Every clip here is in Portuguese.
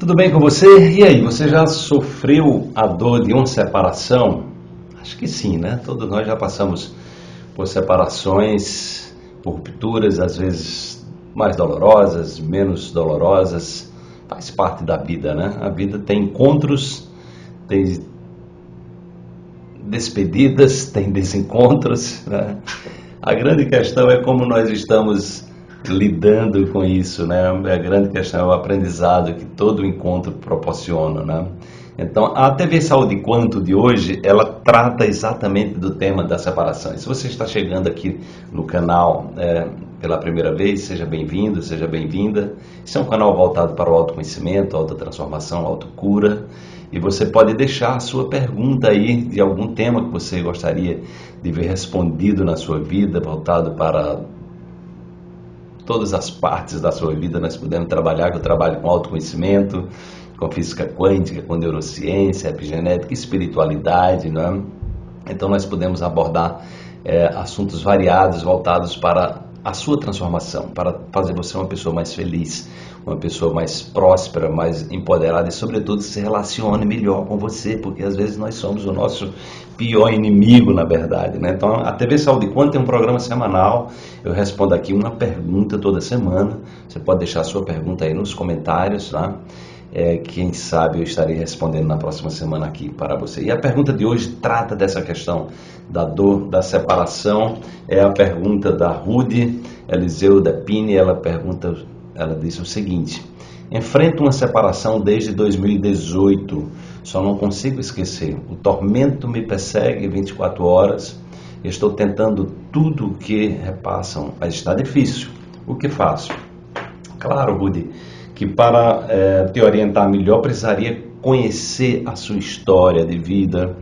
Tudo bem com você? E aí, você já sofreu a dor de uma separação? Acho que sim, né? Todos nós já passamos por separações, por rupturas, às vezes mais dolorosas, menos dolorosas. Faz parte da vida, né? A vida tem encontros, tem despedidas, tem desencontros. Né? A grande questão é como nós estamos lidando com isso, né? A grande questão é o aprendizado que todo encontro proporciona, né? Então, a TV Saúde Quanto de hoje, ela trata exatamente do tema da separação. E se você está chegando aqui no canal é, pela primeira vez, seja bem-vindo, seja bem-vinda. Esse é um canal voltado para o autoconhecimento, autotransformação, autocura. E você pode deixar a sua pergunta aí de algum tema que você gostaria de ver respondido na sua vida, voltado para todas as partes da sua vida. Nós podemos trabalhar, que eu trabalho com autoconhecimento, com física quântica, com neurociência, epigenética, espiritualidade, não é? Então nós podemos abordar é, assuntos variados voltados para a sua transformação, para fazer você uma pessoa mais feliz, uma pessoa mais próspera, mais empoderada e, sobretudo, se relacione melhor com você, porque às vezes nós somos o nosso pior inimigo, na verdade. Né? Então, a TV Saúde Quanto tem um programa semanal, eu respondo aqui uma pergunta toda semana. Você pode deixar a sua pergunta aí nos comentários, tá? É, quem sabe eu estarei respondendo na próxima semana aqui para você. E a pergunta de hoje trata dessa questão da dor, da separação. É a pergunta da Rude Eliseu da Pini. Ela pergunta, ela disse o seguinte: Enfrento uma separação desde 2018. Só não consigo esquecer. O tormento me persegue 24 horas. Estou tentando tudo o que repassam, mas está difícil. O que faço? Claro, Rude que para é, te orientar melhor precisaria conhecer a sua história de vida.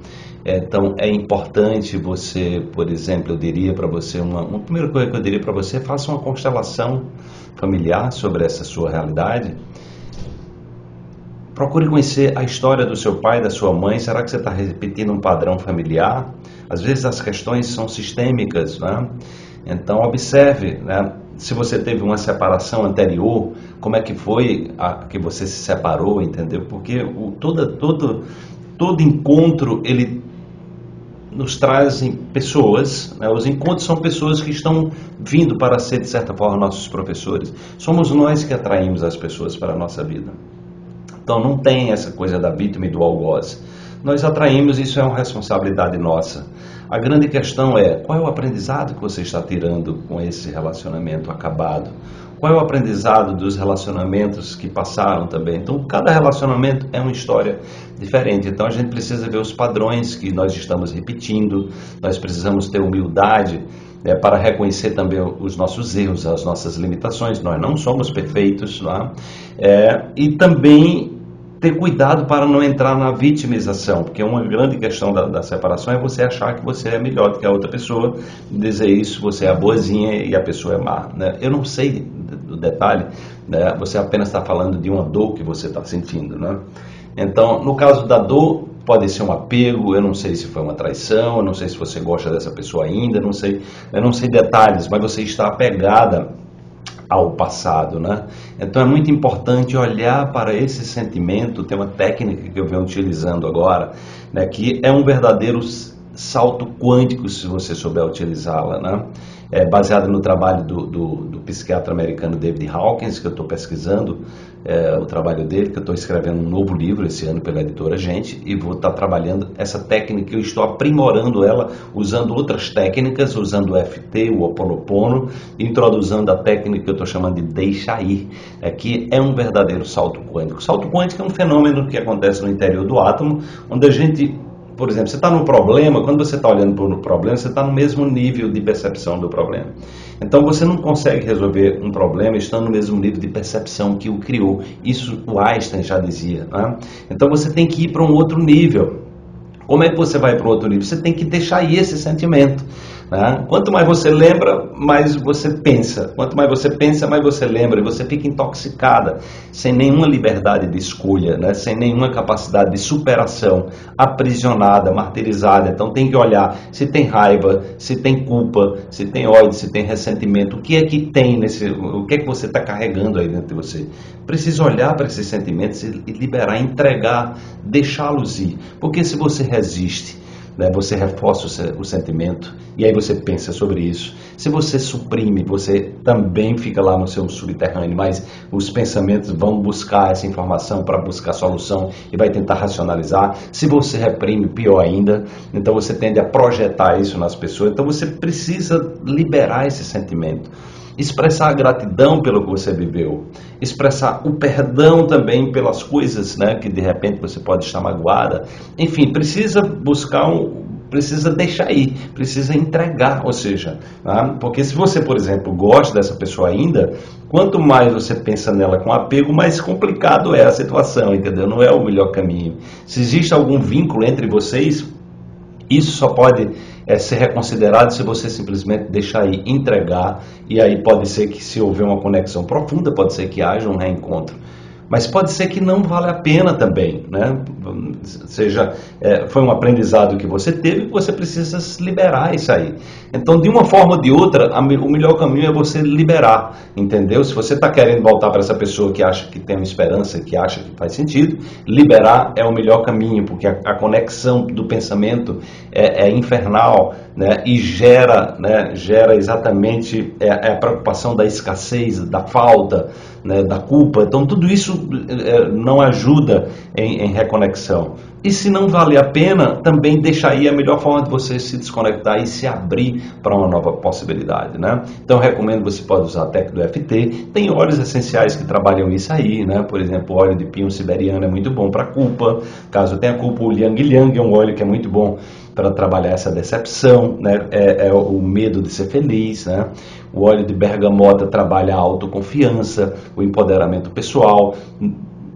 Então é importante você, por exemplo, eu diria para você uma, uma primeira coisa que eu diria para você, faça uma constelação familiar sobre essa sua realidade. Procure conhecer a história do seu pai, da sua mãe. Será que você está repetindo um padrão familiar? Às vezes as questões são sistêmicas, né? Então observe, né? se você teve uma separação anterior, como é que foi a, que você se separou, entendeu? Porque o, toda, todo, todo encontro, ele nos trazem pessoas, né? os encontros são pessoas que estão vindo para ser, de certa forma, nossos professores. Somos nós que atraímos as pessoas para a nossa vida. Então não tem essa coisa da vítima e do algoz. Nós atraímos, isso é uma responsabilidade nossa. A grande questão é qual é o aprendizado que você está tirando com esse relacionamento acabado? Qual é o aprendizado dos relacionamentos que passaram também? Então, cada relacionamento é uma história diferente. Então, a gente precisa ver os padrões que nós estamos repetindo, nós precisamos ter humildade é, para reconhecer também os nossos erros, as nossas limitações. Nós não somos perfeitos, não é? É, e também ter cuidado para não entrar na vitimização, porque uma grande questão da, da, separação é você achar que você é melhor do que a outra pessoa, dizer isso, você é boazinha e a pessoa é má. Né? Eu não sei do detalhe, né? você apenas está falando de uma dor que você está sentindo. Né? Então, no caso da dor, pode ser um apego, eu não sei se foi uma traição, eu não sei se você gosta dessa pessoa ainda, não sei, eu não sei detalhes, mas você está apegada ao passado, né? Então é muito importante olhar para esse sentimento, tem uma técnica que eu venho utilizando agora, né, que é um verdadeiro salto quântico se você souber utilizá-la, né? É baseada no trabalho do, do, do, psiquiatra americano David Hawkins, que eu estou pesquisando é, o trabalho dele, que eu estou escrevendo um novo livro esse ano pela editora Gente, e vou estar tá trabalhando essa técnica, eu estou aprimorando ela, usando outras técnicas, usando o FT, o Oponopono, introduzindo a técnica que eu estou chamando de deixa ir, é, que é um verdadeiro salto quântico. Salto quântico é um fenômeno que acontece no interior do átomo, onde a gente por exemplo, você está num problema, quando você está olhando para o problema, você está no mesmo nível de percepção do problema. Então você não consegue resolver um problema estando no mesmo nível de percepção que o criou. Isso o Einstein já dizia. Né? Então você tem que ir para um outro nível. Como é que você vai para outro nível? Você tem que deixar esse sentimento. Né? Quanto mais você lembra, mais você pensa. Quanto mais você pensa, mais você lembra. E você fica intoxicada, sem nenhuma liberdade de escolha, né? sem nenhuma capacidade de superação, aprisionada, martirizada. Então tem que olhar se tem raiva, se tem culpa, se tem ódio, se tem ressentimento. O que é que tem nesse. O que é que você está carregando aí dentro de você? Precisa olhar para esses sentimentos e liberar, entregar, deixá-los ir. Porque se você resiste, né, você reforça o, o, sentimento e aí você pensa sobre isso. Se você suprime, você também fica lá no seu subterrâneo, mas os pensamentos vão buscar essa informação para buscar solução e vai tentar racionalizar. Se você reprime, pior ainda, então você tende a projetar isso nas pessoas. Então você precisa liberar esse sentimento expressar a gratidão pelo que você viveu, expressar o perdão também pelas coisas né, que de repente você pode estar magoada. Enfim, precisa buscar um. Precisa deixar ir, precisa entregar, ou seja, tá? porque se você, por exemplo, gosta dessa pessoa ainda, quanto mais você pensa nela com apego, mais complicado é a situação, entendeu? Não é o melhor caminho. Se existe algum vínculo entre vocês, isso só pode é, ser reconsiderado se você simplesmente deixar aí, entregar, e aí pode ser que se houver uma conexão profunda, pode ser que haja um reencontro. Mas pode ser que não vale a pena também, né? Seja, é, foi um aprendizado que você teve, você precisa liberar isso aí. Então, de uma forma ou de outra, a, o melhor caminho é você liberar, entendeu? Se você está querendo voltar para essa pessoa que acha que tem uma esperança, que acha que faz sentido, liberar é o melhor caminho, porque a, a conexão do pensamento é, é infernal, né? E gera, né? Gera exatamente é, é a preocupação da escassez, da falta né, da culpa. Então, tudo isso é, não ajuda em, em, reconexão. E se não vale a pena, também deixa aí a melhor forma de você se desconectar e se abrir para uma nova possibilidade. Né? Então, recomendo você pode usar a técnica do FT. Tem óleos essenciais que trabalham isso aí, né? por exemplo, o óleo de pinho siberiano é muito bom para culpa. Caso tenha culpa, o Liang Liang é um óleo que é muito bom para trabalhar essa decepção, né? é, é o medo de ser feliz. Né? O óleo de bergamota trabalha a autoconfiança, o empoderamento pessoal,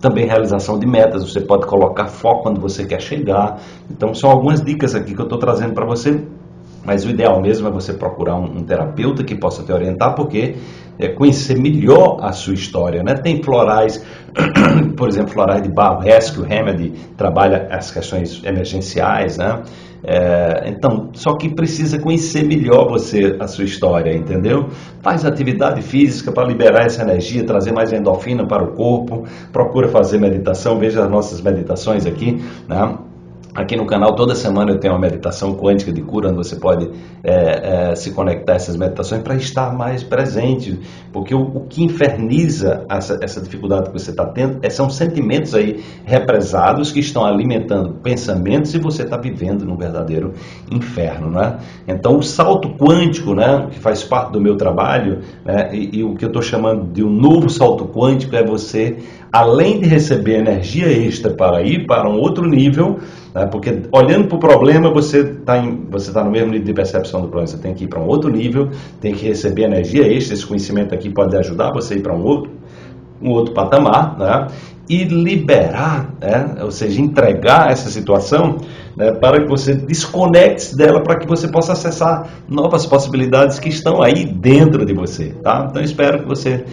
também realização de metas. Você pode colocar foco onde você quer chegar. Então, são algumas dicas aqui que eu estou trazendo para você. Mas o ideal mesmo é você procurar um, um terapeuta que possa te orientar, porque é conhecer melhor a sua história. Né? Tem florais, por exemplo, florais de Barro Rescue Remedy, trabalha as questões emergenciais, né? É, então, só que precisa conhecer melhor você, a sua história, entendeu? Faz atividade física para liberar essa energia, trazer mais endorfina para o corpo, procura fazer meditação, veja as nossas meditações aqui, né? Aqui no canal, toda semana eu tenho uma meditação quântica de cura, onde você pode é, é, se conectar a essas meditações para estar mais presente. Porque o, o que inferniza essa, essa, dificuldade que você está tendo é, são sentimentos aí represados que estão alimentando pensamentos e você está vivendo num verdadeiro inferno. Né? Então, o salto quântico, né, que faz parte do meu trabalho, né, e, e o que eu estou chamando de um novo salto quântico, é você, além de receber energia extra para ir para um outro nível, né? Porque olhando para o problema, você está você tá no mesmo nível de percepção do problema. Você tem que ir para um outro nível, tem que receber energia extra. Esse conhecimento aqui pode ajudar você a ir para um outro, um outro patamar. Né? E liberar, né? ou seja, entregar essa situação né? para que você desconecte dela, para que você possa acessar novas possibilidades que estão aí dentro de você. Tá? Então, espero que você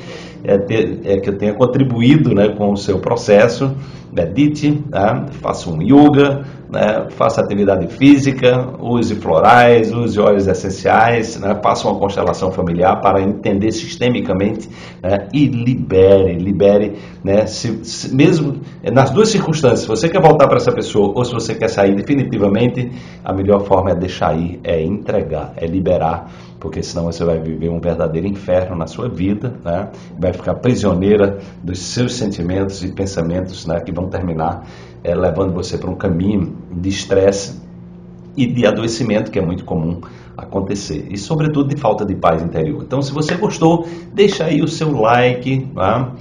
é, ter, é, que eu tenha contribuído né, com o seu processo. Medite, né, faça um yoga, né, faça atividade física, use florais, use óleos essenciais, né, faça uma constelação familiar para entender sistemicamente né, e libere, libere, né, se, se, mesmo nas duas circunstâncias, se você quer voltar para essa pessoa ou se você quer sair definitivamente, a melhor forma é deixar ir, é entregar, é liberar porque senão você vai viver um verdadeiro inferno na sua vida, né? vai ficar prisioneira dos seus sentimentos e pensamentos que vão terminar é, levando você para um caminho de estresse e de adoecimento que é muito comum acontecer e sobretudo de falta de paz interior. Então, se você gostou, deixa aí o seu like, tá?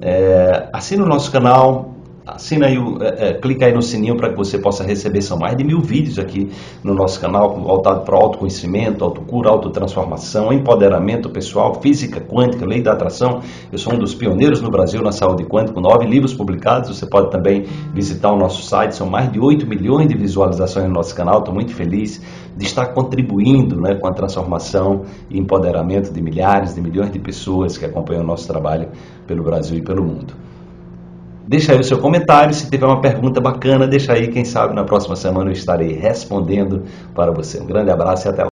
é, assine o nosso canal, assina aí, é, é, clica aí no sininho para que você possa receber. São mais de mil vídeos aqui no nosso canal voltado para autoconhecimento, autocura, autotransformação, empoderamento pessoal, física quântica, lei da atração. Eu sou um dos pioneiros no Brasil na saúde quântica, nove livros publicados. Você pode também visitar o nosso site. São mais de 8 milhões de visualizações no nosso canal. Estou muito feliz de estar contribuindo né, com a transformação e empoderamento de milhares, de milhões de pessoas que acompanham o nosso trabalho pelo Brasil e pelo mundo. Deixa aí o seu comentário, se tiver uma pergunta bacana, deixa aí, quem sabe na próxima semana eu estarei respondendo para você. Um grande abraço e até lá.